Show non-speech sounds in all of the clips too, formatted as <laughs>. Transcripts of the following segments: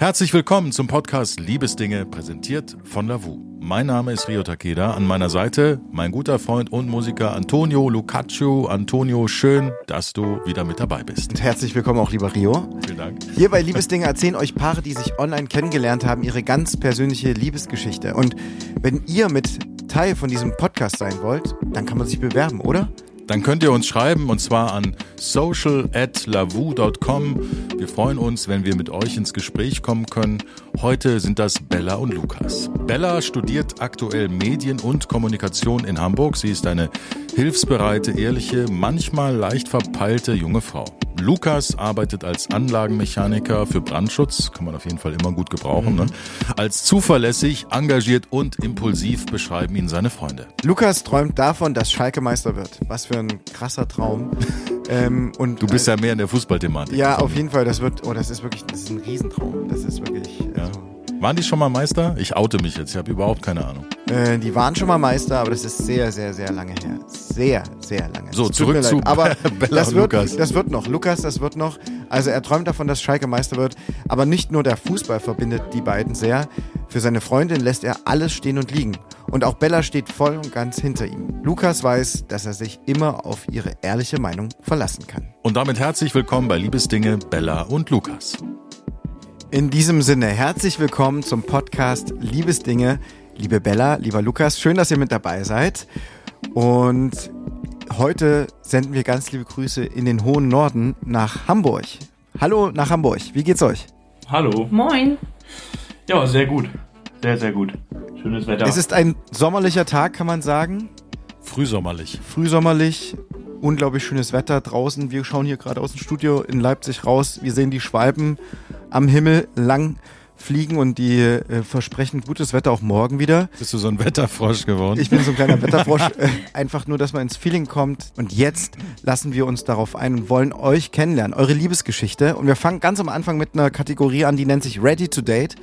Herzlich willkommen zum Podcast Liebesdinge, präsentiert von Lavu. Mein Name ist Rio Takeda. An meiner Seite mein guter Freund und Musiker Antonio Lucaccio. Antonio, schön, dass du wieder mit dabei bist. Und herzlich willkommen auch, lieber Rio. Vielen Dank. Hier bei Liebesdinge erzählen euch Paare, die sich online kennengelernt haben, ihre ganz persönliche Liebesgeschichte. Und wenn ihr mit Teil von diesem Podcast sein wollt, dann kann man sich bewerben, oder? Dann könnt ihr uns schreiben und zwar an social@lavu.com. Wir freuen uns, wenn wir mit euch ins Gespräch kommen können. Heute sind das Bella und Lukas. Bella studiert aktuell Medien und Kommunikation in Hamburg. Sie ist eine hilfsbereite, ehrliche, manchmal leicht verpeilte junge Frau. Lukas arbeitet als Anlagenmechaniker für Brandschutz, kann man auf jeden Fall immer gut gebrauchen. Ne? Als zuverlässig, engagiert und impulsiv beschreiben ihn seine Freunde. Lukas träumt davon, dass Schalke Meister wird. Was für ein krasser Traum. Ähm, und du bist ja mehr in der Fußballthematik. Ja, auf jeden Fall. Das wird, oh, das ist wirklich, das ist ein Riesentraum. Das ist wirklich. Ja. Also, waren die schon mal Meister? Ich oute mich jetzt, ich habe überhaupt keine Ahnung. Äh, die waren schon mal Meister, aber das ist sehr, sehr, sehr lange her. Sehr, sehr lange. So, zurück zu aber <laughs> Bella das wird, Lukas. Das wird noch. Lukas, das wird noch. Also er träumt davon, dass Schalke Meister wird. Aber nicht nur der Fußball verbindet die beiden sehr. Für seine Freundin lässt er alles stehen und liegen. Und auch Bella steht voll und ganz hinter ihm. Lukas weiß, dass er sich immer auf ihre ehrliche Meinung verlassen kann. Und damit herzlich willkommen bei Liebesdinge, Bella und Lukas. In diesem Sinne, herzlich willkommen zum Podcast Liebesdinge. Liebe Bella, lieber Lukas, schön, dass ihr mit dabei seid. Und heute senden wir ganz liebe Grüße in den hohen Norden nach Hamburg. Hallo nach Hamburg, wie geht's euch? Hallo. Moin. Ja, sehr gut. Sehr, sehr gut. Schönes Wetter. Es ist ein sommerlicher Tag, kann man sagen. Frühsommerlich. Frühsommerlich. Unglaublich schönes Wetter draußen. Wir schauen hier gerade aus dem Studio in Leipzig raus. Wir sehen die Schwalben am Himmel lang fliegen und die äh, versprechen gutes Wetter auch morgen wieder. Bist du so ein Wetterfrosch geworden? Ich bin so ein kleiner <laughs> Wetterfrosch. Äh, einfach nur, dass man ins Feeling kommt. Und jetzt lassen wir uns darauf ein und wollen euch kennenlernen, eure Liebesgeschichte. Und wir fangen ganz am Anfang mit einer Kategorie an, die nennt sich Ready to Date.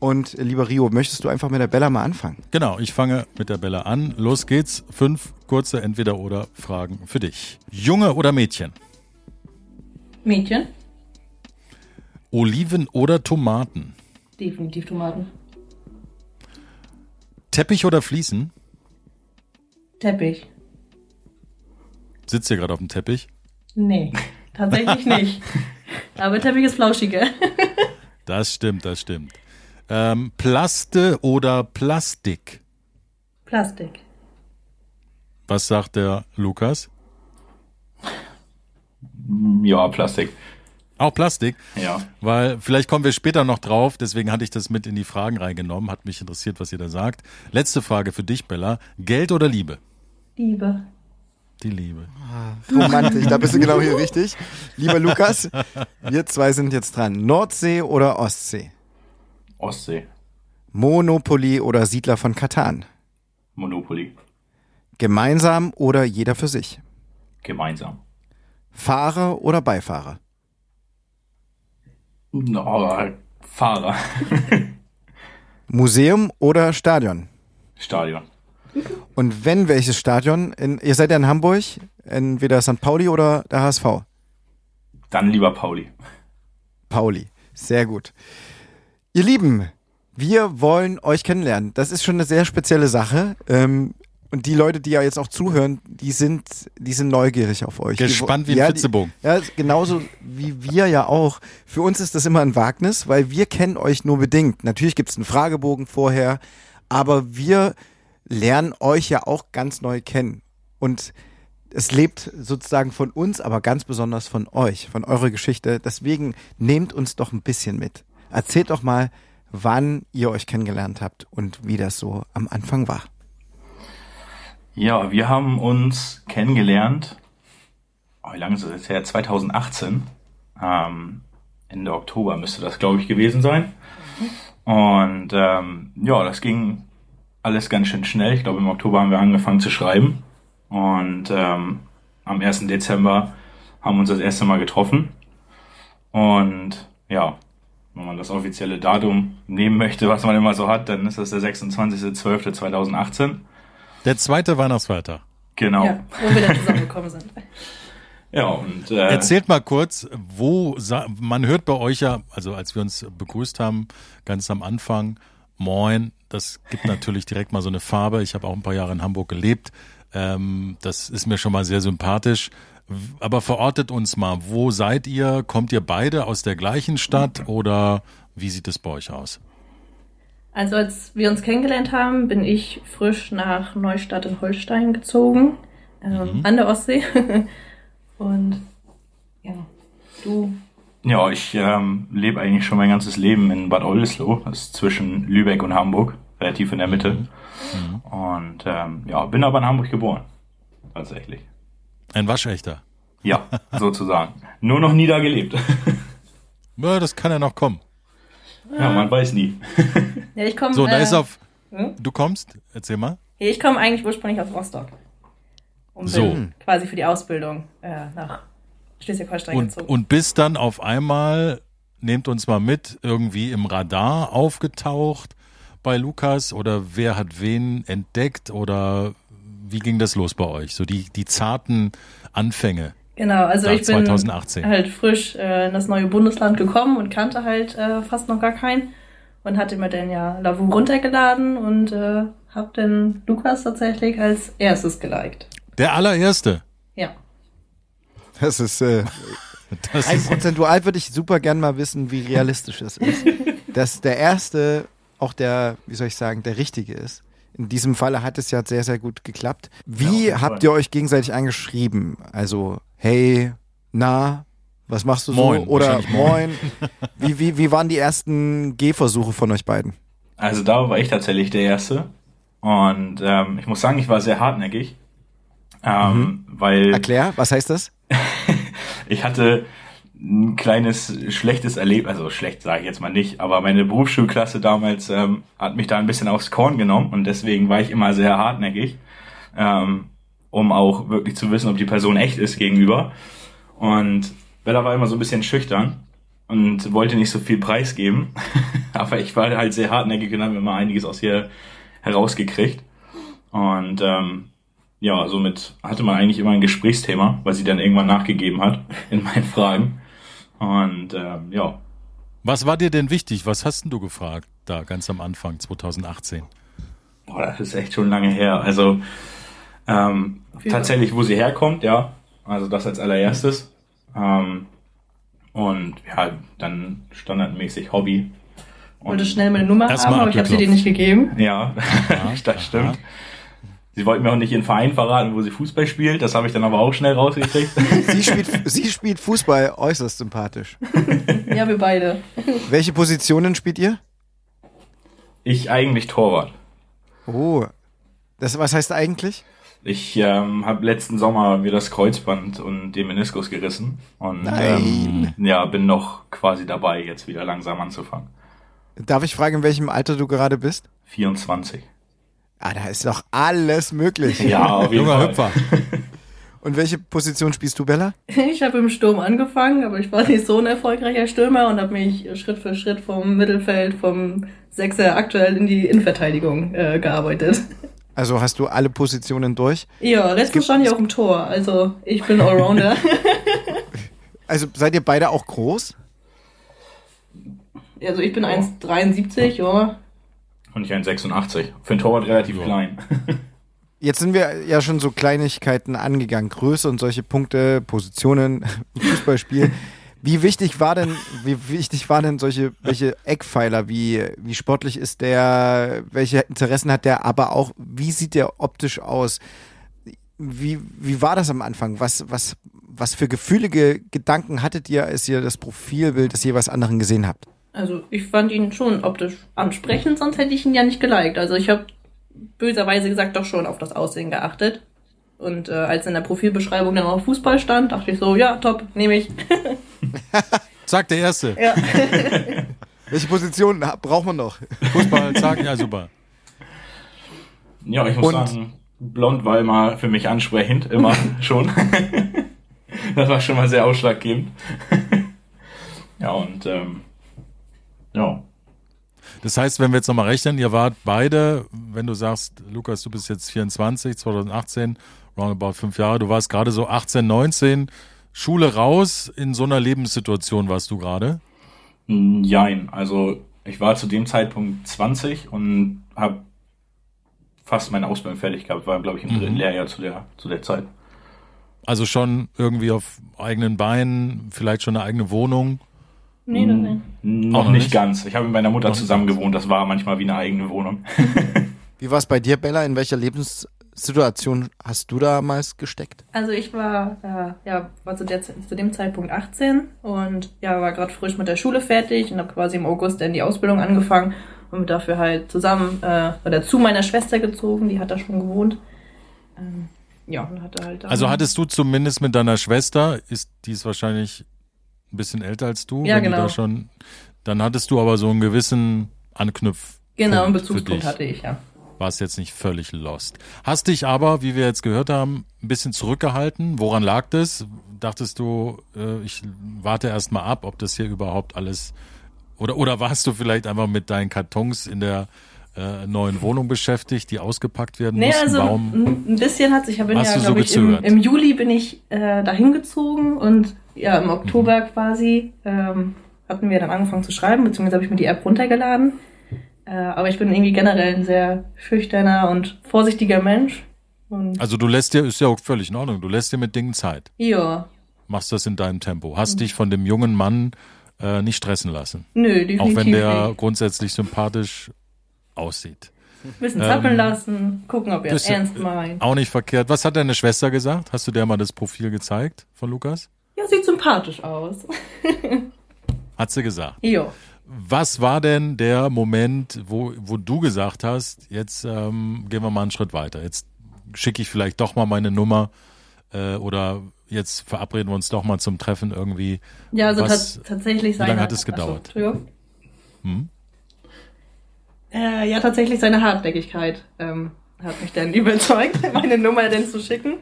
Und lieber Rio, möchtest du einfach mit der Bella mal anfangen? Genau, ich fange mit der Bella an. Los geht's. Fünf kurze Entweder-Oder-Fragen für dich. Junge oder Mädchen? Mädchen? Oliven oder Tomaten? Definitiv Tomaten. Teppich oder Fliesen? Teppich. Sitzt ihr gerade auf dem Teppich? Nee, tatsächlich <laughs> nicht. Aber Teppich ist flauschiger. Das stimmt, das stimmt. Ähm, Plaste oder Plastik? Plastik. Was sagt der Lukas? Ja, Plastik. Auch Plastik? Ja. Weil vielleicht kommen wir später noch drauf, deswegen hatte ich das mit in die Fragen reingenommen, hat mich interessiert, was ihr da sagt. Letzte Frage für dich, Bella. Geld oder Liebe? Liebe. Die Liebe. Romantisch, da bist du genau hier richtig. Lieber Lukas, wir zwei sind jetzt dran. Nordsee oder Ostsee? Ostsee. Monopoly oder Siedler von Katan? Monopoly. Gemeinsam oder jeder für sich? Gemeinsam. Fahrer oder Beifahrer? No, Fahrer. <laughs> Museum oder Stadion? Stadion. Und wenn welches Stadion? In, ihr seid ja in Hamburg, entweder St. Pauli oder der HSV. Dann lieber Pauli. Pauli, sehr gut. Ihr Lieben, wir wollen euch kennenlernen. Das ist schon eine sehr spezielle Sache. Ähm, und die Leute, die ja jetzt auch zuhören, die sind, die sind neugierig auf euch. Gespannt die, wie ein ja, Flitzebogen. Die, ja, genauso wie wir ja auch. Für uns ist das immer ein Wagnis, weil wir kennen euch nur bedingt. Natürlich gibt es einen Fragebogen vorher, aber wir lernen euch ja auch ganz neu kennen. Und es lebt sozusagen von uns, aber ganz besonders von euch, von eurer Geschichte. Deswegen nehmt uns doch ein bisschen mit. Erzählt doch mal, wann ihr euch kennengelernt habt und wie das so am Anfang war. Ja, wir haben uns kennengelernt, oh, wie lange ist das jetzt her? 2018. Ähm, Ende Oktober müsste das, glaube ich, gewesen sein. Und ähm, ja, das ging alles ganz schön schnell. Ich glaube, im Oktober haben wir angefangen zu schreiben. Und ähm, am 1. Dezember haben wir uns das erste Mal getroffen. Und ja, wenn man das offizielle Datum nehmen möchte, was man immer so hat, dann ist das der 26.12.2018. Der zweite Weihnachtsfeiertag. Genau. Ja, wo wir dann zusammengekommen sind. <laughs> Ja, und äh, Erzählt mal kurz, wo man hört bei euch ja, also als wir uns begrüßt haben, ganz am Anfang, Moin, das gibt natürlich direkt mal so eine Farbe. Ich habe auch ein paar Jahre in Hamburg gelebt. Ähm, das ist mir schon mal sehr sympathisch. Aber verortet uns mal, wo seid ihr? Kommt ihr beide aus der gleichen Stadt oder wie sieht es bei euch aus? Also als wir uns kennengelernt haben, bin ich frisch nach Neustadt in Holstein gezogen, ähm, an der Ostsee. <laughs> Und ja, du. ja, ich ähm, lebe eigentlich schon mein ganzes Leben in Bad Oldesloe, das ist zwischen Lübeck und Hamburg, relativ in der Mitte. Und ähm, ja, bin aber in Hamburg geboren, tatsächlich. Ein Waschechter. Ja, <laughs> sozusagen. Nur noch nie da gelebt. <laughs> Ja, das kann ja noch kommen. ja, man weiß nie. Ja, ich komme. So, da äh, ist auf. hm? Du kommst, erzähl mal. Ich komme eigentlich ursprünglich aus Rostock. Und So. bin quasi für die Ausbildung äh, nach Schleswig-Holstein Und, gezogen. und bist dann auf einmal, nehmt uns mal mit, irgendwie im Radar aufgetaucht bei Lukas oder wer hat wen entdeckt oder wie ging das los bei euch? So die, die zarten Anfänge. Genau, also ich bin 2018. halt frisch äh, in das neue Bundesland gekommen und kannte halt äh, fast noch gar keinen und hatte mir dann ja Lavu runtergeladen und äh, hab dann Lukas tatsächlich als erstes geliked. Der allererste. Ja. Das ist äh, <laughs> Das ein ist, prozentual würde ich super gern mal wissen, wie realistisch das ist. <laughs> Dass der erste auch der, wie soll ich sagen, der richtige ist. In diesem Falle hat es ja sehr, sehr gut geklappt. Wie Ja, habt ihr euch gegenseitig angeschrieben? Also, hey, na, was machst du so? Moin, Oder wahrscheinlich moin. <laughs> Wie, wie, wie waren die ersten Gehversuche von euch beiden? Also da war ich tatsächlich der Erste. Und ähm, ich muss sagen, ich war sehr hartnäckig. Ähm, Weil Erklär, was heißt das? <laughs> ich hatte ein kleines schlechtes Erlebnis, also schlecht sage ich jetzt mal nicht, aber meine Berufsschulklasse damals ähm, hat mich da ein bisschen aufs Korn genommen und deswegen war ich immer sehr hartnäckig, ähm, um auch wirklich zu wissen, ob die Person echt ist gegenüber. Und Bella war immer so ein bisschen schüchtern und wollte nicht so viel preisgeben, <laughs> aber ich war halt sehr hartnäckig und habe immer einiges aus ihr herausgekriegt. Und ähm, ja, somit hatte man eigentlich immer ein Gesprächsthema, weil sie dann irgendwann nachgegeben hat <laughs> in meinen Fragen. Und ähm, ja, was war dir denn wichtig? Was hast denn du gefragt da ganz am Anfang 2018? boah, das ist echt schon lange her. Also ähm, tatsächlich, wo sie herkommt, ja. Also das als allererstes. Ähm, und ja, dann standardmäßig Hobby. Wollte schnell meine Nummer haben, aber ich habe sie dir nicht gegeben. Ja, <laughs> das stimmt. Sie wollten mir auch nicht ihren Verein verraten, wo sie Fußball spielt. Das habe ich dann aber auch schnell rausgekriegt. <laughs> Sie spielt, sie spielt Fußball äußerst sympathisch. <laughs> Ja, wir beide. Welche Positionen spielt ihr? Ich eigentlich Torwart. Oh, das, was heißt eigentlich? Ich ähm, habe letzten Sommer mir das Kreuzband und den Meniskus gerissen und Nein. Ähm, ja, bin noch quasi dabei, jetzt wieder langsam anzufangen. Darf ich fragen, in welchem Alter du gerade bist? 24. Ah, da ist doch alles möglich. Ja, auf jeden Junger Fall. Hüpfer. <laughs> Und welche Position spielst du, Bella? Ich habe im Sturm angefangen, aber ich war nicht so ein erfolgreicher Stürmer und habe mich Schritt für Schritt vom Mittelfeld, vom Sechser aktuell in die Innenverteidigung äh, gearbeitet. Also hast du alle Positionen durch? Ja, letztens stand ich auch im Tor, also ich bin Allrounder. <laughs> Also seid ihr beide auch groß? also ich bin 1,73, ja. Und ich 1,86. Für einen Torwart relativ Ja. klein. <laughs> Jetzt sind wir ja schon so Kleinigkeiten angegangen, Größe und solche Punkte, Positionen, <laughs> im Fußballspiel. Wie wichtig war denn, wie wichtig waren denn solche, welche Eckpfeiler, wie, wie sportlich ist der, welche Interessen hat der, aber auch, wie sieht der optisch aus? Wie, wie war das am Anfang? Was, was, was für gefühlige Gedanken hattet ihr, als ihr das Profilbild des jeweils anderen gesehen habt? Also ich fand ihn schon optisch ansprechend, sonst hätte ich ihn ja nicht geliked. Also ich habe böserweise gesagt doch schon auf das Aussehen geachtet. Und äh, als in der Profilbeschreibung dann auch Fußball stand, dachte ich so, ja, top, nehme ich. <laughs> Zack, der Erste. ja. <laughs> Welche Positionen ha- braucht man noch? Fußball, zack, ja super. Ja, ich muss Und- sagen, blond war immer für mich ansprechend, immer <laughs> schon. das war schon mal sehr ausschlaggebend. ja, und ähm, ja. Das heißt, wenn wir jetzt nochmal rechnen, ihr wart beide, wenn du sagst, Lukas, du bist jetzt 24, 2018, roundabout fünf Jahre, du warst gerade so 18, 19, Schule raus, in so einer Lebenssituation warst du gerade? Jein, also ich war zu dem Zeitpunkt 20 und habe fast meine Ausbildung fertig gehabt, war glaube ich im dritten Mhm. Lehrjahr zu der, zu der Zeit. Also schon irgendwie auf eigenen Beinen, vielleicht schon eine eigene Wohnung. Nee, nee, nee. Noch nicht, nicht? ganz. Ich habe mit meiner Mutter Noch zusammen gewohnt, das war manchmal wie eine eigene Wohnung. <laughs> Wie war es bei dir, Bella? In welcher Lebenssituation hast du damals gesteckt? Also ich war, äh, ja, war zu, der, zu dem Zeitpunkt 18 und ja, war gerade frisch mit der Schule fertig und habe quasi im August dann die Ausbildung angefangen und bin dafür halt zusammen äh, oder zu meiner Schwester gezogen, die hat da schon gewohnt. Ähm, ja, und hatte halt Also hattest du zumindest mit deiner Schwester, ist die ist wahrscheinlich ein bisschen älter als du, Ja, genau. da schon, dann hattest du aber so einen gewissen Anknüpf. genau einen Bezugspunkt hatte ich, ja. Warst jetzt nicht völlig lost. Hast dich aber, wie wir jetzt gehört haben, ein bisschen zurückgehalten. Woran lag das? Dachtest du, äh, ich warte erst mal ab, ob das hier überhaupt alles oder oder warst du vielleicht einfach mit deinen Kartons in der äh, neuen Wohnung beschäftigt, die ausgepackt werden Nee, mussten? also Warum? ein bisschen hat sich, ich bin ja, so glaube ich, im, im Juli bin ich äh, dahin gezogen und ja, im Oktober quasi ähm, hatten wir dann angefangen zu schreiben, beziehungsweise habe ich mir die App runtergeladen. Äh, aber ich bin irgendwie generell ein sehr schüchterner und vorsichtiger Mensch. Und Also du lässt dir, ist ja auch völlig in Ordnung, du lässt dir mit Dingen Zeit. ja, Machst das in deinem Tempo. Hast Mhm. dich von dem jungen Mann äh, nicht stressen lassen. nö, definitiv Auch wenn der nicht. grundsätzlich sympathisch aussieht. Ein bisschen ähm, zappeln lassen, gucken, ob er es ernst meint. Auch nicht verkehrt. Was hat deine Schwester gesagt? Hast du der mal das Profil gezeigt von Lukas? Ja, sieht sympathisch aus. <laughs> Hat sie gesagt. Jo. Was war denn der Moment, wo, wo du gesagt hast, jetzt ähm, gehen wir mal einen Schritt weiter. Jetzt schicke ich vielleicht doch mal meine Nummer äh, oder jetzt verabreden wir uns doch mal zum Treffen irgendwie. Ja, also Was- tats- tatsächlich wie seine. lange hat es gedauert? Entschuldigung. Hm? Äh, ja, tatsächlich seine Hartnäckigkeit ähm, hat mich dann <laughs> überzeugt, meine Nummer denn zu schicken.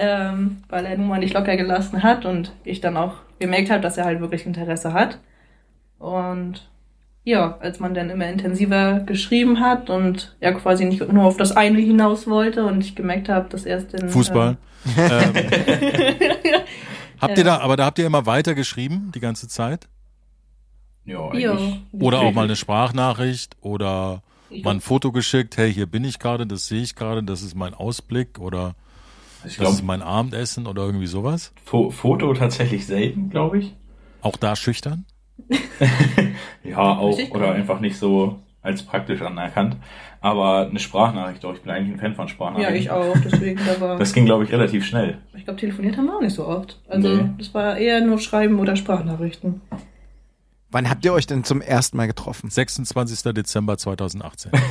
Ähm, weil er nun mal nicht locker gelassen hat und ich dann auch gemerkt habe, dass er halt wirklich Interesse hat. Und ja, als man dann immer intensiver geschrieben hat und er quasi nicht nur auf das eine hinaus wollte und ich gemerkt habe, dass er es dann. Fußball. ähm, <laughs> habt ihr da, aber da habt ihr immer weiter geschrieben, die ganze Zeit? Ja, Äh, eigentlich. Oder auch mal eine Sprachnachricht oder mal ein Foto geschickt, hey, hier bin ich gerade, das sehe ich gerade, das ist mein Ausblick oder Ich das ist glaube, mein Abendessen oder irgendwie sowas. Fo Foto tatsächlich selten, glaube ich. Auch da schüchtern? <laughs> Ja, auch. Oder einfach nicht so als praktisch anerkannt. Aber eine Sprachnachricht, doch. Ich bin eigentlich ein Fan von Ja, Sprachnachrichten. ich auch, deswegen, <laughs> aber Das ging, glaube ich, relativ schnell. ich glaube, telefoniert haben wir auch nicht so oft. Also, Nee. das war eher nur Schreiben oder Sprachnachrichten. Wann habt ihr euch denn zum ersten Mal getroffen? 26. Dezember 2018. <laughs>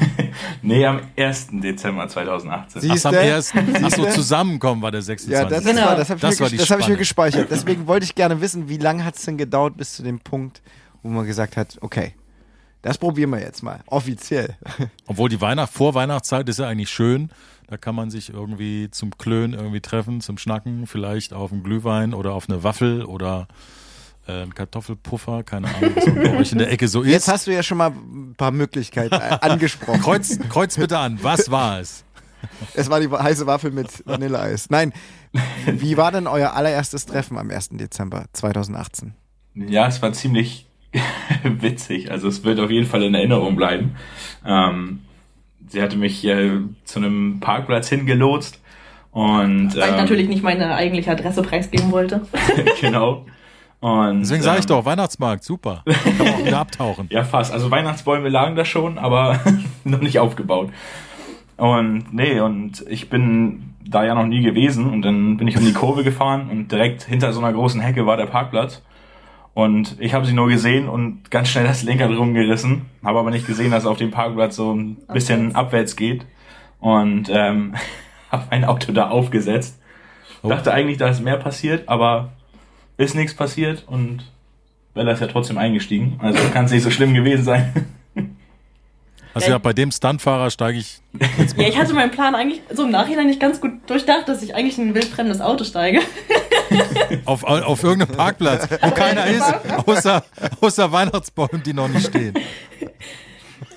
Nee, am 1. Dezember 2018. Sie- Ach, am Siehste? 1. <laughs> Ach so, Siehste? zusammenkommen war der 26. Ja, das, Genau. war, das habe ich, Das mir das hab ich mir gespeichert. Deswegen wollte ich gerne wissen, wie lange hat es denn gedauert bis zu dem Punkt, wo man gesagt hat, okay, das probieren wir jetzt mal, offiziell. <laughs> Obwohl die Weihnacht, Vorweihnachtszeit ist ja eigentlich schön. Da kann man sich irgendwie zum Klönen irgendwie treffen, zum Schnacken, vielleicht auf einen Glühwein oder auf eine Waffel oder äh, Kartoffelpuffer, keine Ahnung, was bei euch in der Ecke so ist. Jetzt hast du ja schon mal ein paar Möglichkeiten äh, angesprochen. Kreuz, kreuz bitte an, was war es? Es war die heiße Waffel mit Vanilleeis. Nein, wie war denn euer allererstes Treffen am 1. Dezember 2018? Ja, es war ziemlich <laughs> witzig. Also es wird auf jeden Fall in Erinnerung bleiben. Ähm, sie hatte mich äh, zu einem Parkplatz hingelotst und Weil ich ähm, natürlich nicht meine eigentliche Adresse preisgeben wollte. <laughs> genau. Und, Deswegen sage ich ähm, doch, Weihnachtsmarkt, super. <laughs> Kann man auch wieder abtauchen. Ja, fast. Also Weihnachtsbäume lagen da schon, aber <laughs> noch nicht aufgebaut. Und nee, und ich bin da ja noch nie gewesen und dann bin ich um die Kurve gefahren und direkt hinter so einer großen Hecke war der Parkplatz. Und ich habe sie nur gesehen und ganz schnell das Lenkrad rumgerissen, habe aber nicht gesehen, dass auf dem Parkplatz so ein bisschen abwärts geht und ähm, <laughs> habe mein Auto da aufgesetzt. Oh. Dachte eigentlich, da ist mehr passiert, aber ist nichts passiert und Bella ist ja trotzdem eingestiegen. Also kann es nicht so schlimm gewesen sein. <laughs> Also ja, bei dem Stuntfahrer steige ich <laughs> Ja, ich hatte meinen Plan eigentlich so im Nachhinein nicht ganz gut durchdacht, dass ich eigentlich in ein wildfremdes Auto steige. <laughs> auf, auf irgendeinem Parkplatz, wo keiner ist, außer, außer Weihnachtsbäumen, die noch nicht stehen.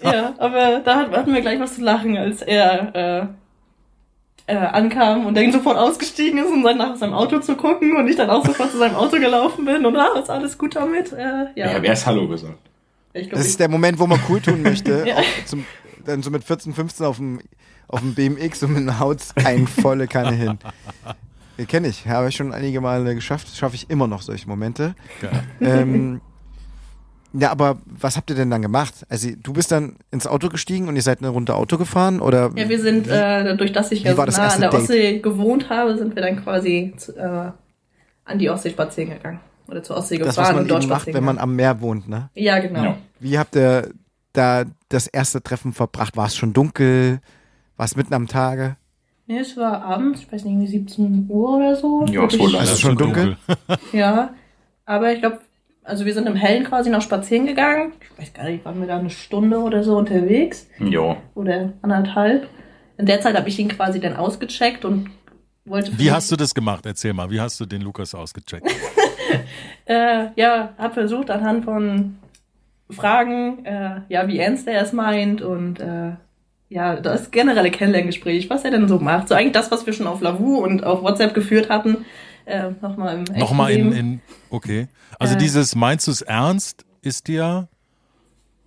ja, aber da hat- hatten wir gleich was zu lachen, als er, äh, äh, ankam und der sofort ausgestiegen ist, um dann nach seinem Auto zu gucken und ich dann auch sofort zu seinem Auto gelaufen bin und ah, ist alles gut damit. Äh, ja. Ich habe erst Hallo gesagt. Ich glaub, Das ich, ist der Moment, wo man cool tun möchte. <laughs> Ja. auch zum, dann so mit 14, 15 auf dem, auf dem BMX und mit einer Haut ein volle Kanne hin. Ja, Kenne ich, habe ich schon einige Male geschafft. Schaffe ich immer noch solche Momente. Geil. ähm, ja, aber was habt ihr denn dann gemacht? Also du bist dann ins Auto gestiegen und ihr seid eine Runde Auto gefahren oder? ja, wir sind, äh, dadurch, dass ich ja so das nah an der Date? Ostsee gewohnt habe, sind wir dann quasi zu, äh, an die Ostsee spazieren gegangen. Oder zur Ostsee das, gefahren was man und dort eben macht, spazieren wenn man am Meer wohnt, ne? Ja, genau. Ja. Wie habt ihr da das erste Treffen verbracht? War es schon dunkel? War es mitten am Tage? Nee, es war abends, ich weiß nicht, irgendwie 17 Uhr oder so. Ja, es wurde Also schon dunkel? <laughs> Ja, aber ich glaube, also wir sind im Hellen quasi noch spazieren gegangen. Ich weiß gar nicht, waren wir da eine Stunde oder so unterwegs Ja. oder anderthalb. In der Zeit habe ich ihn quasi dann ausgecheckt und wollte. Wie hast du das gemacht? Erzähl mal, wie hast du den Lukas ausgecheckt? <laughs> Äh, ja, habe versucht anhand von Fragen, äh, ja, wie ernst er es meint und äh, ja, das generelle Kennenlerngespräch, was er denn so macht. So eigentlich das, was wir schon auf Lavu und auf WhatsApp geführt hatten, äh, nochmal im Nochmal in, in, okay. Also Äh. dieses meinst du es ernst ist dir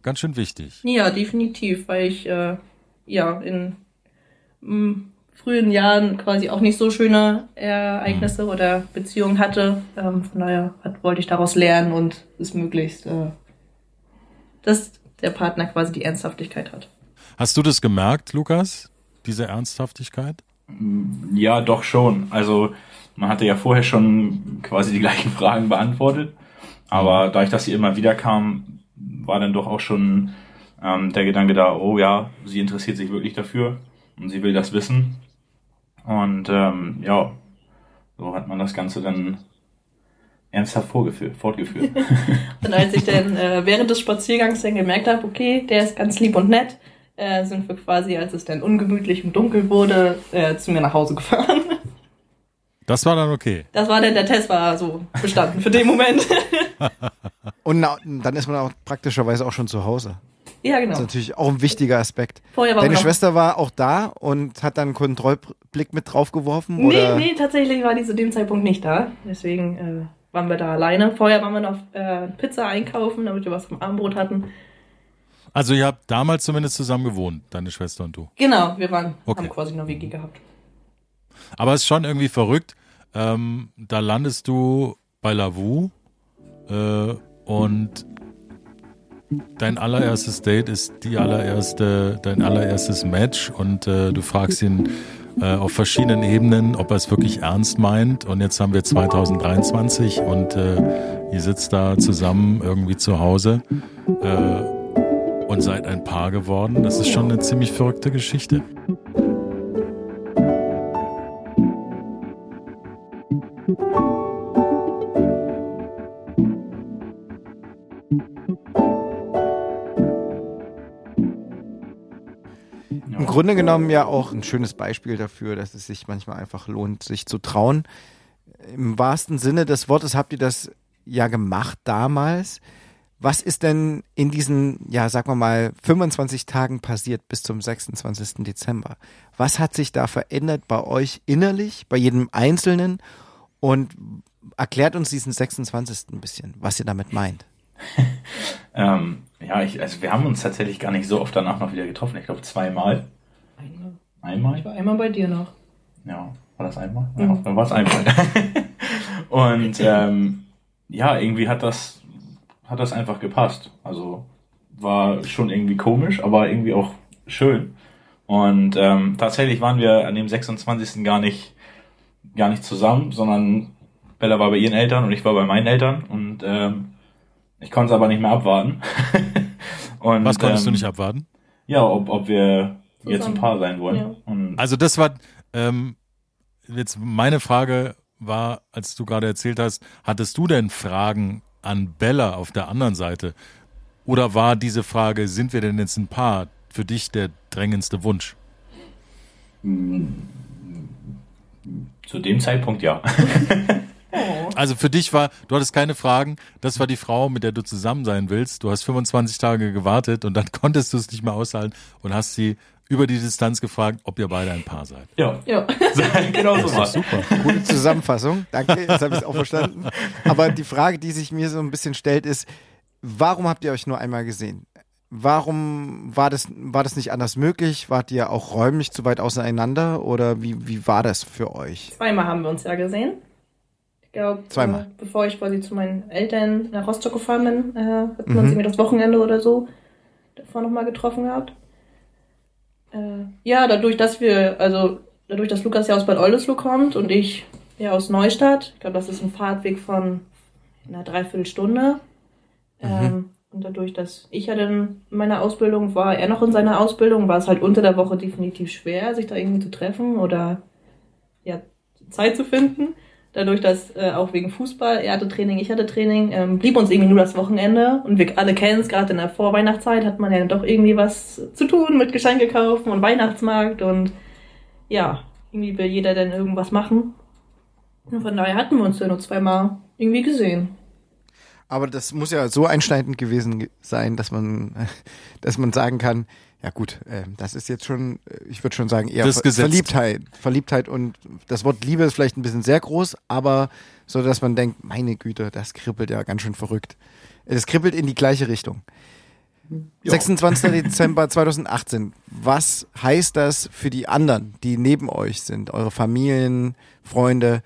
ganz schön wichtig. Ja, definitiv, weil ich äh, ja in m, frühen Jahren quasi auch nicht so schöne Ereignisse oder Beziehungen hatte. Ähm, von daher hat, wollte ich daraus lernen und es möglichst, äh, dass der Partner quasi die Ernsthaftigkeit hat. Hast du das gemerkt, Lukas? Diese Ernsthaftigkeit? Ja, doch schon. Also man hatte ja vorher schon quasi die gleichen <laughs> Fragen beantwortet. Aber dadurch, dass sie immer wieder kam, war dann doch auch schon ähm, der Gedanke da, oh ja, sie interessiert sich wirklich dafür und sie will das wissen. Und ähm, ja, so hat man das Ganze dann ernsthaft vorgeführt, fortgeführt. <laughs> Und als ich dann äh, während des Spaziergangs dann gemerkt habe, okay, der ist ganz lieb und nett, äh, sind wir quasi, als es dann ungemütlich und dunkel wurde, äh, zu mir nach Hause gefahren. Das war dann okay. Das war dann, der Test war so bestanden für den Moment. <laughs> Und na, dann ist man auch praktischerweise auch schon zu Hause. ja, Das genau. ist natürlich auch ein wichtiger Aspekt. Vorher war Deine Schwester war auch da und hat dann einen Kontrollblick mit draufgeworfen? Nee, oder? nee, tatsächlich war die zu dem Zeitpunkt nicht da. Deswegen äh, waren wir da alleine. Vorher waren wir noch äh, Pizza einkaufen, damit wir was vom Abendbrot hatten. Also ihr habt damals zumindest zusammen gewohnt, deine Schwester und du. Genau, wir waren, Okay. haben quasi eine WG gehabt. Aber es ist schon irgendwie verrückt. Ähm, da landest du bei Lavu äh, und dein allererstes Date ist die allererste, dein allererstes Match und äh, du fragst ihn äh, auf verschiedenen Ebenen, ob er es wirklich ernst meint. Und jetzt haben wir 2023 und äh, ihr sitzt da zusammen irgendwie zu Hause äh, und seid ein Paar geworden. Das ist schon eine ziemlich verrückte Geschichte. Grunde genommen ja auch ein schönes Beispiel dafür, dass es sich manchmal einfach lohnt, sich zu trauen. Im wahrsten Sinne des Wortes habt ihr das ja gemacht damals. Was ist denn in diesen, ja, sag mal mal, 25 Tagen passiert bis zum 26. Dezember? Was hat sich da verändert bei euch innerlich, bei jedem Einzelnen? Und erklärt uns diesen 26. ein bisschen, was ihr damit meint. <laughs> ähm, ja, ich, also wir haben uns tatsächlich gar nicht so oft danach noch wieder getroffen. Ich glaube zweimal. Einmal. Ich war einmal bei dir noch. Ja, war das einmal? Mhm. Ja, dann war es einmal. <laughs> und ähm, ja, irgendwie hat das, hat das einfach gepasst. Also war schon irgendwie komisch, aber irgendwie auch schön. Und ähm, tatsächlich waren wir an dem 26. gar nicht, gar nicht zusammen, sondern Bella war bei ihren Eltern und ich war bei meinen Eltern und ähm, ich konnte es aber nicht mehr abwarten. <laughs> und, Was konntest du ähm, nicht abwarten? Ja, ob, ob wir jetzt ein. Paar sein wollen. Ja. Und Also das war ähm, jetzt meine Frage war, als du gerade erzählt hast, hattest du denn Fragen an Bella auf der anderen Seite? Oder war diese Frage, sind wir denn jetzt ein Paar, für dich der drängendste Wunsch? zu dem Zeitpunkt ja. Also für dich war, du hattest keine Fragen, das war die Frau, mit der du zusammen sein willst. Du hast 25 Tage gewartet und dann <laughs> konntest du es nicht mehr aushalten und hast sie über die Distanz gefragt, ob ihr beide ein Paar seid. Ja, Ja. <laughs> genau so war Super. Gute Zusammenfassung. Danke, jetzt habe ich es auch verstanden. Aber die Frage, die sich mir so ein bisschen stellt, ist, warum habt ihr euch nur einmal gesehen? Warum war das, war das nicht anders möglich? Wart ihr auch räumlich zu weit auseinander oder wie, wie war das für euch? Zweimal haben wir uns ja gesehen. Ich glaube, Zweimal. Äh, bevor ich quasi zu meinen Eltern nach Rostock gefahren bin, äh, hat man sie mir das Wochenende oder so davor nochmal getroffen gehabt. Äh, ja, dadurch, dass wir, also dadurch, dass Lukas ja aus Bad Oldesloe kommt und ich ja aus Neustadt, ich glaube, das ist ein Fahrtweg von einer Dreiviertelstunde. Ähm, und dadurch, dass ich ja dann in meiner Ausbildung war, er noch in seiner Ausbildung, war es halt unter der Woche definitiv schwer, sich da irgendwie zu treffen oder ja, Zeit zu finden. Dadurch, dass äh, auch wegen Fußball, er hatte Training, ich hatte Training, ähm, blieb uns irgendwie nur das Wochenende. Und wir alle kennen es, gerade in der Vorweihnachtszeit hat man ja doch irgendwie was zu tun mit Geschenke kaufen und Weihnachtsmarkt und ja, irgendwie will jeder dann irgendwas machen. Und von daher hatten wir uns ja nur zweimal irgendwie gesehen. Aber das muss ja so einschneidend gewesen ge- sein, dass man, <laughs> dass man sagen kann, ja gut, äh, das ist jetzt schon, äh, ich würde schon sagen, eher Ver gesetzt. Verliebtheit. Verliebtheit und das Wort Liebe ist vielleicht ein bisschen sehr groß, aber so, dass man denkt, meine Güte, das kribbelt ja ganz schön verrückt. Es kribbelt in die gleiche Richtung. 26. Dezember 2018. Was heißt das für die anderen, die neben euch sind, eure Familien, Freunde?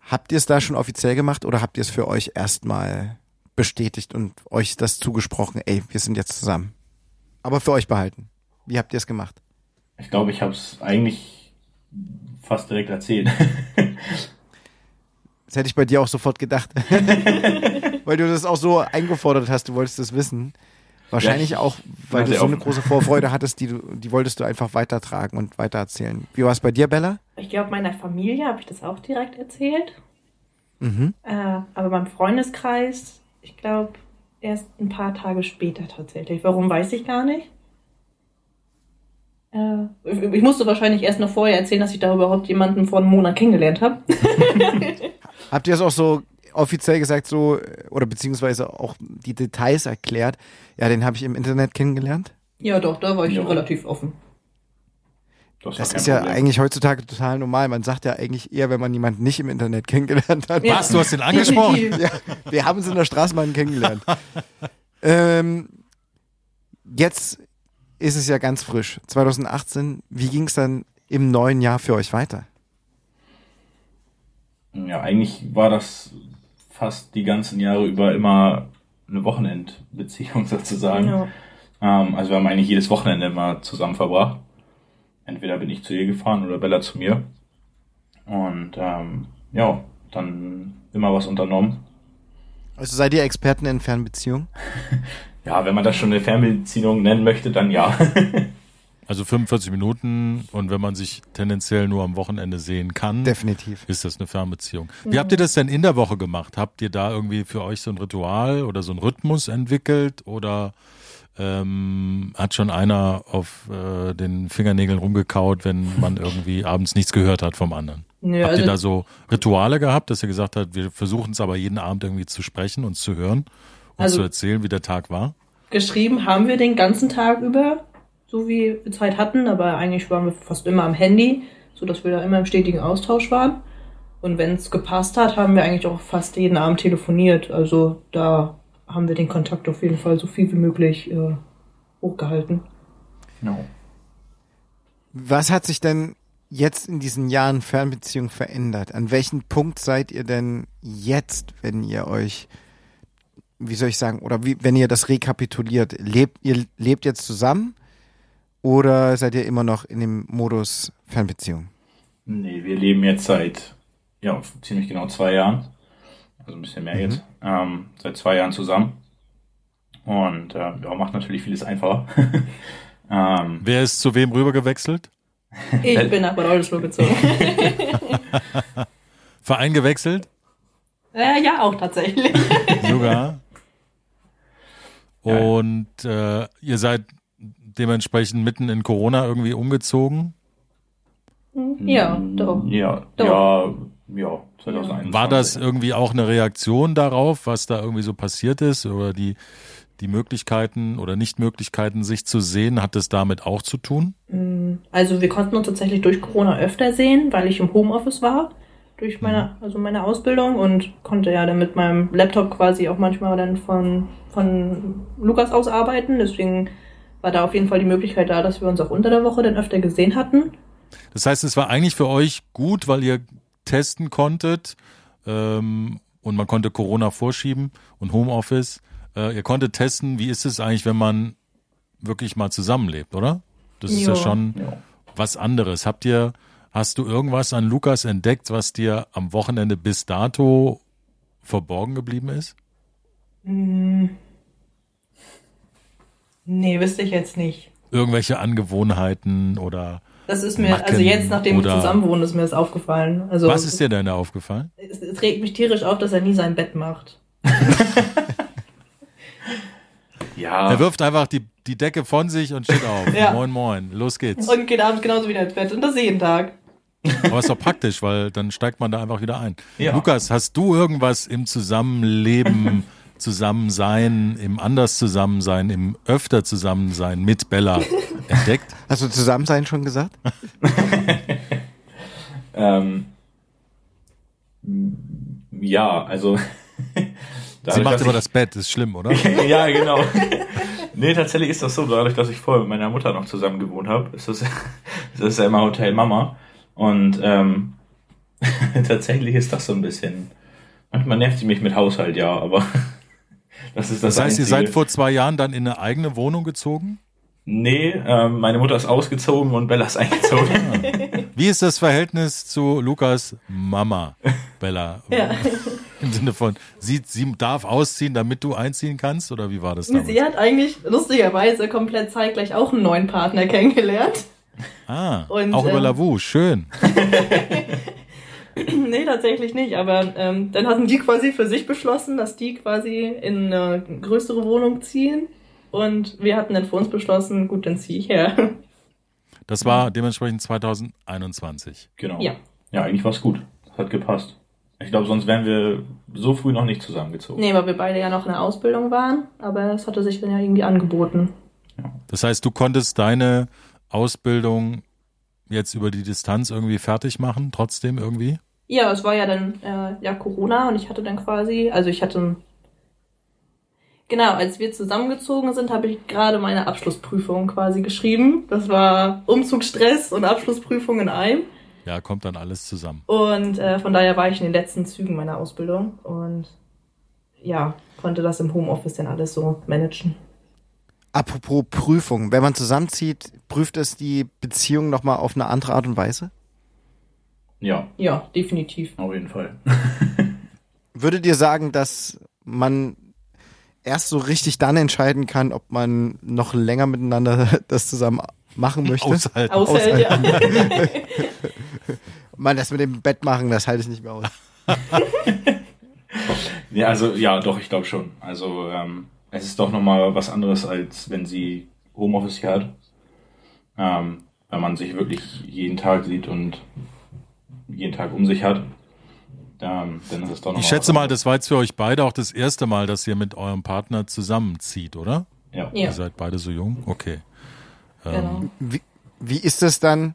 Habt ihr es da schon offiziell gemacht oder habt ihr es für euch erstmal bestätigt und euch das zugesprochen, ey, wir sind jetzt zusammen? Aber für euch behalten. Wie habt ihr es gemacht? Ich glaube, ich habe es eigentlich fast direkt erzählt. <laughs> Das hätte ich bei dir auch sofort gedacht. <laughs> Weil du das auch so eingefordert hast, du wolltest das wissen. Wahrscheinlich Ja, auch, weil du so eine große Vorfreude hattest, die, du, die wolltest du einfach weitertragen und weitererzählen. Wie war es bei dir, Bella? Ich glaube, meiner Familie habe ich das auch direkt erzählt. Mhm. Äh, aber beim Freundeskreis, ich glaube, erst ein paar Tage später tatsächlich. Warum weiß ich gar nicht. Äh, ich, musste wahrscheinlich erst noch vorher erzählen, dass ich da überhaupt jemanden vor einem Monat kennengelernt habe. <laughs> Habt ihr das auch so offiziell gesagt, so, oder beziehungsweise auch die Details erklärt? Ja, den habe ich im Internet kennengelernt. ja, doch, da war ich Ja. relativ offen. Das, Das ist ja Problem. eigentlich heutzutage total normal. Man sagt ja eigentlich eher, wenn man jemanden nicht im Internet kennengelernt hat. Ja. Was, du hast den angesprochen? <laughs> Ja, wir haben uns in der Straßenbahn kennengelernt. <laughs> ähm, jetzt ist es ja ganz frisch. 2018. Wie ging es dann im neuen Jahr für euch weiter? Ja, eigentlich war das fast die ganzen Jahre über immer eine Wochenendbeziehung <laughs> sozusagen. Ja. Ähm, also wir haben eigentlich jedes Wochenende immer zusammen verbracht. Entweder bin ich zu ihr gefahren oder Bella zu mir. Und ähm, ja, dann immer was unternommen. Also seid ihr Experten in Fernbeziehungen? <laughs> Ja, wenn man das schon eine Fernbeziehung nennen möchte, dann ja. <laughs> Also 45 Minuten und wenn man sich tendenziell nur am Wochenende sehen kann, Definitiv. ist das eine Fernbeziehung. Wie habt ihr das denn in der Woche gemacht? Habt ihr da irgendwie für euch so ein Ritual oder so ein Rhythmus entwickelt oder ähm, hat schon einer auf äh, den Fingernägeln rumgekaut, wenn man irgendwie <laughs> abends nichts gehört hat vom anderen? Nö, Habt ihr da also, so Rituale gehabt, dass ihr gesagt habt, wir versuchen es aber jeden Abend irgendwie zu sprechen und zu hören und Also- zu erzählen, wie der Tag war? geschrieben haben wir den ganzen Tag über, so wie wir Zeit hatten, aber eigentlich waren wir fast immer am Handy, so dass wir da immer im stetigen Austausch waren. Und wenn es gepasst hat, haben wir eigentlich auch fast jeden Abend telefoniert. Also da haben wir den Kontakt auf jeden Fall so viel wie möglich äh, hochgehalten. no. Was hat sich denn jetzt in diesen Jahren Fernbeziehung verändert? An welchem Punkt seid ihr denn jetzt, wenn ihr euch, wie soll ich sagen, oder wie, wenn ihr das rekapituliert? Lebt ihr lebt jetzt zusammen oder seid ihr immer noch in dem Modus Fernbeziehung? Nee, wir leben jetzt seit ja, ziemlich genau zwei Jahren. Also ein bisschen mehr jetzt. Ähm, seit zwei Jahren zusammen. Und äh, ja, macht natürlich vieles einfacher. <laughs> ähm, Wer ist zu wem rüber gewechselt? Ich bin nach Bad Oldesloe gezogen. <laughs> Verein gewechselt? äh, ja, auch tatsächlich. Sogar. Und äh, ihr seid dementsprechend mitten in Corona irgendwie umgezogen. ja, doch. ja, Doch. ja, ja, 2021. War das irgendwie auch eine Reaktion darauf, was da irgendwie so passiert ist? Oder die, die Möglichkeiten oder Nichtmöglichkeiten, sich zu sehen, hat es damit auch zu tun? Ähm, also wir konnten uns tatsächlich durch Corona öfter sehen, weil ich im Homeoffice war durch meine, also meine Ausbildung und konnte ja dann mit meinem Laptop quasi auch manchmal dann von, von Lukas aus arbeiten. Deswegen war da auf jeden Fall die Möglichkeit da, dass wir uns auch unter der Woche dann öfter gesehen hatten. Das heißt, es war eigentlich für euch gut, weil ihr testen konntet ähm, und man konnte Corona vorschieben und Homeoffice. Äh, ihr konntet testen, wie ist es eigentlich, wenn man wirklich mal zusammenlebt, oder? Das ist ja Jo. schon Ja. was anderes. Habt ihr, hast du irgendwas an Lukas entdeckt, was dir am Wochenende bis dato verborgen geblieben ist? Hm. Nee, wüsste ich jetzt nicht. Irgendwelche Angewohnheiten oder Das ist mir, Macken also jetzt, nachdem wir oder- zusammen ist mir das aufgefallen. Also was ist dir denn da aufgefallen? es, es regt mich tierisch auf, dass er nie sein Bett macht. <laughs> Ja, Er wirft einfach die, die Decke von sich und steht auf. Ja. Moin, moin, los geht's. Und geht abends genauso wieder ins Bett. Und das jeden Tag. Aber ist doch praktisch, weil dann steigt man da einfach wieder ein. Ja. Lukas, hast du irgendwas im Zusammenleben, <laughs> Zusammensein, im Anders-Zusammensein, im öfter Zusammensein mit Bella <laughs> entdeckt? Hast du Zusammensein schon gesagt? <laughs> ähm, ja, also. <laughs> Sie dadurch, macht dass immer ich- das Bett, ist schlimm, oder? ja, genau. Nee, tatsächlich ist das so, dadurch, dass ich vorher mit meiner Mutter noch zusammen gewohnt habe, ist das, das ist ja immer Hotel Mama. Und ähm, tatsächlich ist das so ein bisschen. Manchmal nervt sie mich mit Haushalt, ja, aber das ist das, Das heißt, ihr seid vor zwei Jahren dann in eine eigene Wohnung gezogen? Nee, ähm, meine Mutter ist ausgezogen und Bella ist eingezogen. Wie ist das Verhältnis zu Lukas Mama, Bella? Ja. Im Sinne von, sie, sie darf ausziehen, damit du einziehen kannst? Oder wie war das damals? Sie hat eigentlich lustigerweise komplett zeitgleich auch einen neuen Partner kennengelernt. Ah, Und, auch über ähm, Lavu, schön. <laughs> <clears throat> nee, tatsächlich nicht. Aber ähm, dann hatten die quasi für sich beschlossen, dass die quasi in eine größere Wohnung ziehen. Und wir hatten dann für uns beschlossen, gut, dann ziehe ich her. <laughs> Das war dementsprechend 2021. genau. Ja. Ja, eigentlich war's gut. Das hat gepasst. Ich glaube, sonst wären wir so früh noch nicht zusammengezogen. Nee, weil wir beide ja noch in der Ausbildung waren. Aber es hatte sich dann ja irgendwie angeboten. Das heißt, du konntest deine Ausbildung jetzt über die Distanz irgendwie fertig machen, trotzdem irgendwie? Ja, es war ja dann äh, ja Corona und ich hatte dann quasi, also ich hatte genau, als wir zusammengezogen sind, habe ich gerade meine Abschlussprüfung quasi geschrieben. Das war Umzugsstress und Abschlussprüfung in einem. Ja, kommt dann alles zusammen. Und äh, von daher war ich in den letzten Zügen meiner Ausbildung und ja, konnte das im Homeoffice dann alles so managen. Apropos Prüfung, wenn man zusammenzieht, prüft es die Beziehung nochmal auf eine andere Art und Weise? Ja, Ja, definitiv. auf jeden Fall. <laughs> Würdet ihr sagen, dass man erst so richtig dann entscheiden kann, ob man noch länger miteinander <laughs> das zusammen machen möchte? Aushalten. Aushält, ja. <laughs> Man, das mit dem Bett machen, das halte ich nicht mehr aus. Ja, also ja, doch, ich glaube schon. Also ähm, es ist doch nochmal was anderes, als wenn sie Homeoffice hier hat. Ähm, wenn man sich wirklich jeden Tag sieht und jeden Tag um sich hat. Ähm, dann ist es doch noch Ich schätze mal, das war jetzt für euch beide auch das erste Mal, dass ihr mit eurem Partner zusammenzieht, oder? Ja. Ja. Ihr seid beide so jung? Okay. Ähm, Genau. Wie, wie ist es dann?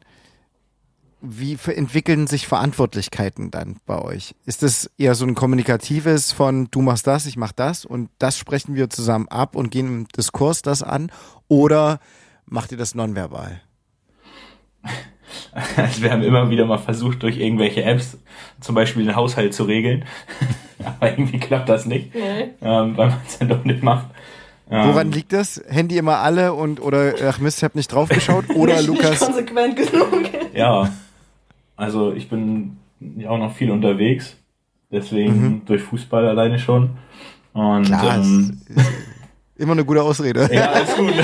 Wie entwickeln sich Verantwortlichkeiten dann bei euch? Ist es eher so ein kommunikatives von du machst das, ich mach das und das sprechen wir zusammen ab und gehen im Diskurs das an? Oder macht ihr das nonverbal? Also <laughs> wir haben immer wieder mal versucht, durch irgendwelche Apps zum Beispiel den Haushalt zu regeln. <laughs> Aber irgendwie klappt das nicht, Nee. ähm, weil man es dann doch nicht macht. Ähm, Woran liegt das? Handy immer alle und oder ach Mist, ich hab nicht drauf geschaut? Oder nicht, <laughs> Nicht Lukas? konsequent genug. Ja, also ich bin ja auch noch viel unterwegs, deswegen durch Fußball alleine schon. Und Klar, ähm, ist immer eine gute Ausrede. ja, <laughs> alles gut.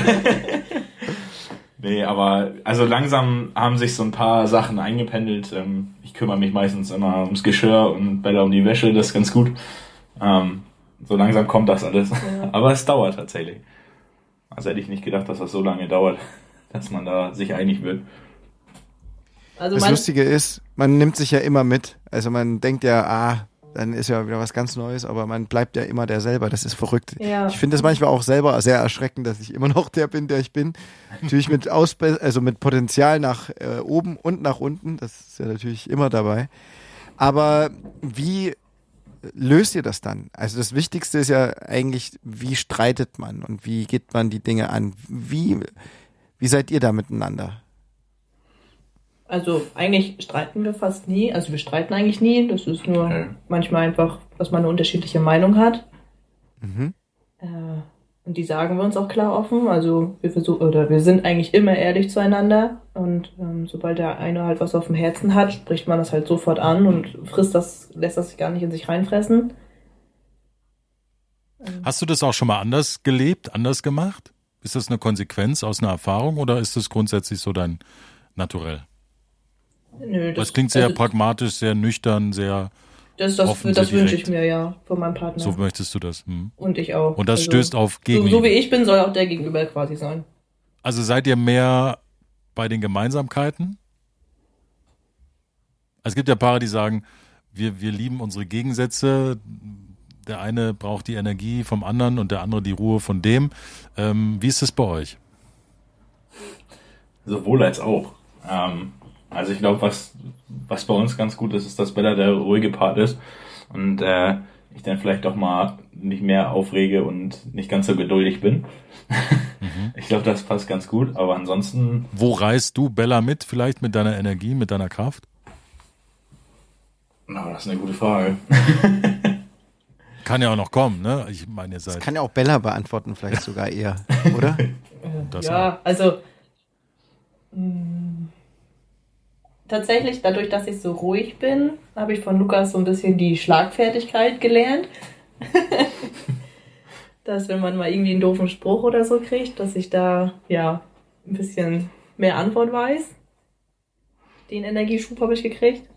nee, aber also langsam haben sich so ein paar Sachen eingependelt. Ähm, ich kümmere mich meistens immer ums Geschirr und Bella um die Wäsche, das ist ganz gut. Ähm, so langsam kommt das alles. <laughs> Aber es dauert tatsächlich. Also hätte ich nicht gedacht, dass das so lange dauert, <laughs> dass man da sich einig wird. Also Das Lustige ist, man nimmt sich ja immer mit. Also man denkt ja, ah, dann ist ja wieder was ganz Neues, aber man bleibt ja immer der selber. Das ist verrückt. Ja. Ich finde das manchmal auch selber sehr erschreckend, dass ich immer noch der bin, der ich bin. Natürlich mit Ausbe also mit Potenzial nach äh, oben und nach unten. Das ist ja natürlich immer dabei. Aber wie löst ihr das dann? Also das Wichtigste ist ja eigentlich, wie streitet man und wie geht man die Dinge an? Wie, wie seid ihr da miteinander? Also eigentlich streiten wir fast nie. Also wir streiten eigentlich nie. Das ist nur Okay. manchmal einfach, dass man eine unterschiedliche Meinung hat. Mhm. Äh, und die sagen wir uns auch klar offen. Also wir versuchen oder wir sind eigentlich immer ehrlich zueinander. Und ähm, sobald der eine halt was auf dem Herzen hat, spricht man das halt sofort an und frisst das, lässt das gar nicht in sich reinfressen. Hast du das auch schon mal anders gelebt, anders gemacht? Ist das eine Konsequenz aus einer Erfahrung oder ist das grundsätzlich so dein Naturell? Nö, Das, klingt sehr also, pragmatisch, sehr nüchtern, sehr, Das, das, offen, das wünsche ich mir ja von meinem Partner. so möchtest du das. Hm. und ich auch. Und das Also, stößt auf so, Gegenliebe. so wie ich bin, soll auch der Gegenüber quasi sein. Also seid ihr mehr bei den Gemeinsamkeiten? Es gibt ja Paare, die sagen, wir, wir lieben unsere Gegensätze. Der eine braucht die Energie vom anderen und der andere die Ruhe von dem. Ähm, wie ist es bei euch? Sowohl als auch. Ähm, also ich glaube, was, was bei uns ganz gut ist, ist, dass Bella der ruhige Part ist und äh, ich dann vielleicht doch mal nicht mehr aufrege und nicht ganz so geduldig bin. <laughs> Ich glaube, das passt ganz gut, aber ansonsten, Wo reist du Bella mit? Vielleicht mit deiner Energie, mit deiner Kraft? na, das ist eine gute Frage. <laughs> Kann ja auch noch kommen, ne? Ich meine, ihr Das seid kann ja auch Bella beantworten, vielleicht sogar eher, oder? <laughs> das ja, also mh, tatsächlich, dadurch, dass ich so ruhig bin, habe ich von Lukas so ein bisschen die Schlagfertigkeit gelernt. <laughs> dass wenn man mal irgendwie einen doofen Spruch oder so kriegt, dass ich da ja ein bisschen mehr Antwort weiß. Den Energieschub habe ich gekriegt.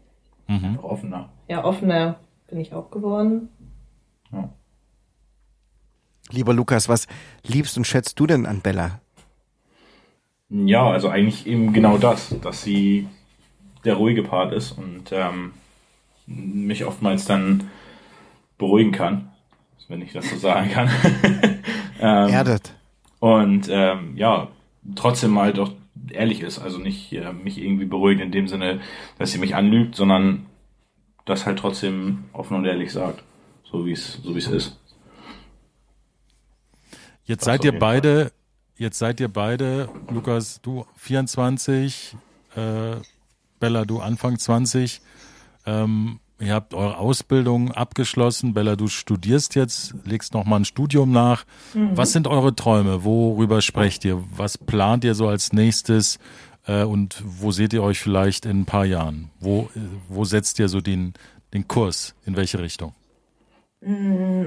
Mhm. Offener. Ja, offener bin ich auch geworden. Lieber Lukas, was liebst und schätzt du denn an Bella? Ja, also eigentlich eben genau das, dass sie der ruhige Part ist und ähm, mich oftmals dann beruhigen kann, wenn ich das so sagen kann. <laughs> ähm, Erdet. Und ähm, ja, trotzdem halt auch ehrlich ist, also nicht äh, mich irgendwie beruhigt in dem Sinne, dass sie mich anlügt, sondern das halt trotzdem offen und ehrlich sagt, so wie es so wie es ist. Jetzt Das seid ihr beide, jetzt seid ihr beide, Lukas, du 24, äh, Bella, du Anfang 20. Ähm, ihr habt eure Ausbildung abgeschlossen. Bella, du studierst jetzt, legst noch mal ein Studium nach. Was sind eure Träume? Worüber sprecht ihr? Was plant ihr so als nächstes? Äh, und wo seht ihr euch vielleicht in ein paar Jahren? Wo, äh, wo setzt ihr so den, den Kurs? In welche Richtung?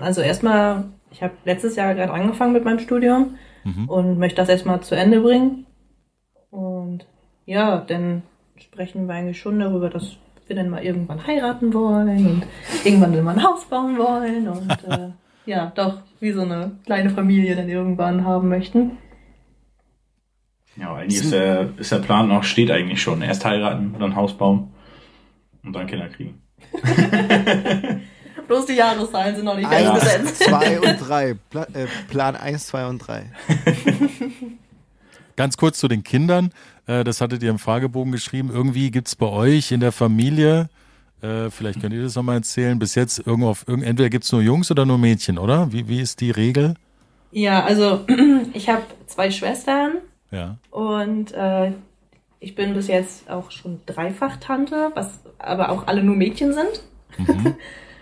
Also erstmal, ich habe letztes Jahr gerade angefangen mit meinem Studium und möchte das erstmal zu Ende bringen. Und ja, dann sprechen wir eigentlich schon darüber, dass wir dann mal irgendwann heiraten wollen und irgendwann dann mal ein Haus bauen wollen und <laughs> äh, ja, doch wie so eine kleine Familie dann irgendwann haben möchten. Ja, eigentlich ist der, ist der Plan noch, steht eigentlich schon. Erst heiraten, dann Haus bauen und dann Kinder kriegen. <laughs> Bloß die Jahreszahlen sind noch nicht Eins, festgesetzt. zwei und <laughs> drei. Pla äh, Plan eins, zwei und drei. Ganz kurz zu den Kindern. Äh, das hattet ihr im Fragebogen geschrieben. Irgendwie gibt's bei euch in der Familie, äh, vielleicht könnt ihr das nochmal erzählen, bis jetzt irgendwo auf, irgend, entweder gibt's nur Jungs oder nur Mädchen, oder? Wie, wie ist die Regel? Ja, also <clears throat> ich habe zwei Schwestern Ja. Und äh, ich bin bis jetzt auch schon Dreifach-Tante, was aber auch alle nur Mädchen sind.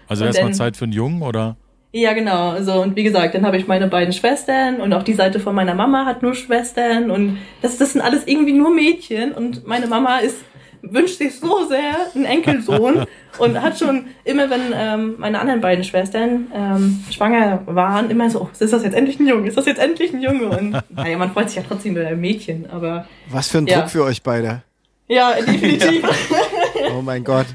Also <laughs> Und erstmal Zeit für einen Jungen, oder? Ja, genau. Also, und wie gesagt, dann habe ich meine beiden Schwestern und auch die Seite von meiner Mama hat nur Schwestern und das, das sind alles irgendwie nur Mädchen und meine Mama ist wünscht sich so sehr einen Enkelsohn <laughs> und hat schon immer, wenn ähm, meine anderen beiden Schwestern ähm, schwanger waren, immer so, oh, ist das jetzt endlich ein Junge? Ist das jetzt endlich ein Junge? Und <laughs> naja, man freut sich ja trotzdem über ein Mädchen, aber Was für ein Ja. Druck für euch beide. ja, definitiv. <laughs> Oh mein Gott.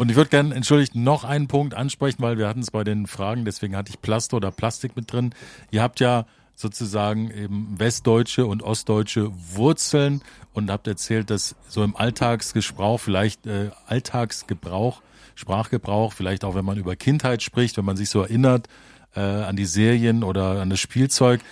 Und ich würde gerne, entschuldigt, noch einen Punkt ansprechen, weil wir hatten es bei den Fragen, deswegen hatte ich Plasto oder Plastik mit drin. Ihr habt ja sozusagen eben westdeutsche und ostdeutsche Wurzeln und habt erzählt, dass so im Alltagsgebrauch, vielleicht äh, Alltagsgebrauch Sprachgebrauch, vielleicht auch wenn man über Kindheit spricht, wenn man sich so erinnert äh, an die Serien oder an das Spielzeug.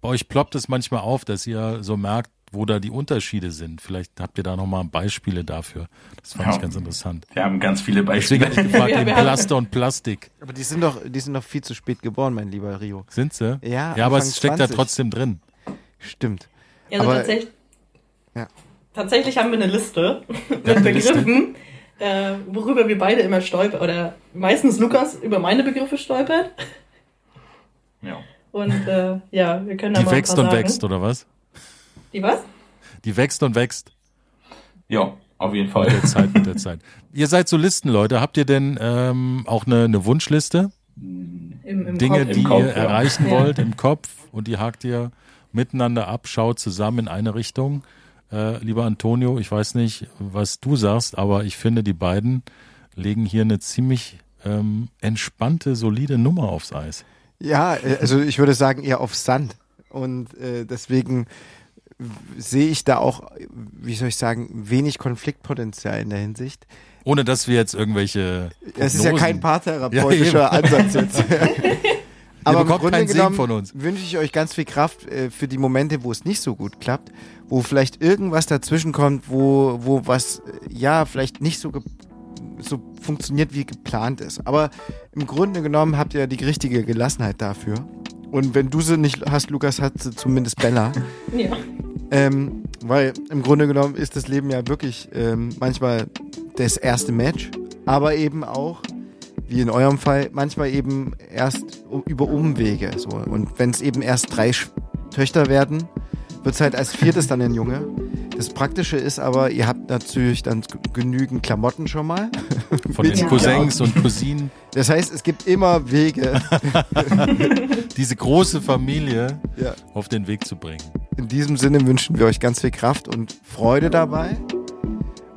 Bei euch ploppt es manchmal auf, dass ihr so merkt, wo da die Unterschiede sind. Vielleicht habt ihr da nochmal Beispiele dafür. Das fand Ja. ich ganz interessant. Wir haben ganz viele Deswegen Beispiele. habe ich gefragt, Ja, Plaster und Plastik. Aber die sind doch, die sind doch viel zu spät geboren, mein lieber Rio. Sind sie? Ja, Ja, aber es steckt 20. da trotzdem drin. Stimmt. Ja, also Aber- tatsächlich, Ja. tatsächlich haben wir eine Liste mit eine Liste? Begriffen, äh, worüber wir beide immer stolpern. Oder meistens Lukas über meine Begriffe stolpert. Ja. Und äh, ja, wir können da Die mal wächst und sagen. wächst, oder was? Die was? Die wächst und wächst. ja, auf jeden Mit Fall. der Zeit, mit der Zeit. Ihr seid so Listenleute. Habt ihr denn ähm, auch eine, eine Wunschliste? Im, im Dinge, Kopf. die Kopf, ihr ja. erreichen Ja. wollt im Kopf und die hakt ihr miteinander ab, schaut zusammen in eine Richtung. Äh, lieber Antonio, ich weiß nicht, was du sagst, aber ich finde, die beiden legen hier eine ziemlich ähm, entspannte, solide Nummer aufs Eis. Ja, äh, also ich würde sagen eher auf Sand. Und äh, deswegen sehe ich da auch, wie soll ich sagen, wenig Konfliktpotenzial in der Hinsicht. Ohne dass wir jetzt irgendwelche. Es ist ja kein Prognosen- paartherapeutischer <laughs> Ja, Ansatz jetzt. <laughs> <laughs> Aber im bekommt Grunde genommen von uns. wünsche ich euch ganz viel Kraft äh, für die Momente, wo es nicht so gut klappt, wo vielleicht irgendwas dazwischen kommt, wo, wo was, äh, ja, vielleicht nicht so, so funktioniert, wie geplant ist. Aber im Grunde genommen habt ihr die richtige Gelassenheit dafür. Und wenn du sie nicht hast, Lukas, hat sie zumindest Bella. Ja. Ähm, weil im Grunde genommen ist das Leben ja wirklich ähm, manchmal das erste Match, aber eben auch, wie in eurem Fall, manchmal eben erst über Umwege. So. Und wenn es eben erst drei Sch Töchter werden, wird es halt als viertes dann ein Junge. Das Praktische ist aber, ihr habt natürlich dann genügend Klamotten schon mal. <laughs> Von den. Cousins und Cousinen. Das heißt, es gibt immer Wege. <laughs> <laughs> diese große Familie Ja. auf den Weg zu bringen. In diesem Sinne wünschen wir euch ganz viel Kraft und Freude dabei.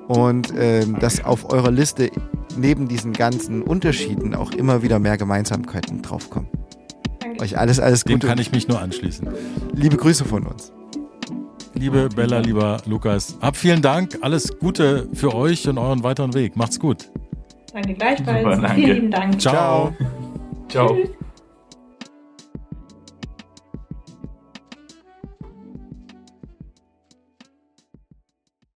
Und ähm, dass auf eurer Liste neben diesen ganzen Unterschieden auch immer wieder mehr Gemeinsamkeiten draufkommen. Euch alles, alles Dem Gute. kann ich mich nur anschließen. Liebe Grüße von uns. Liebe Bella, lieber Lukas, hab vielen Dank. Alles Gute für euch und euren weiteren Weg. Macht's gut. Danke gleichfalls. Super, danke. Vielen lieben Dank. Ciao. Ciao. Ciao. Tschüss.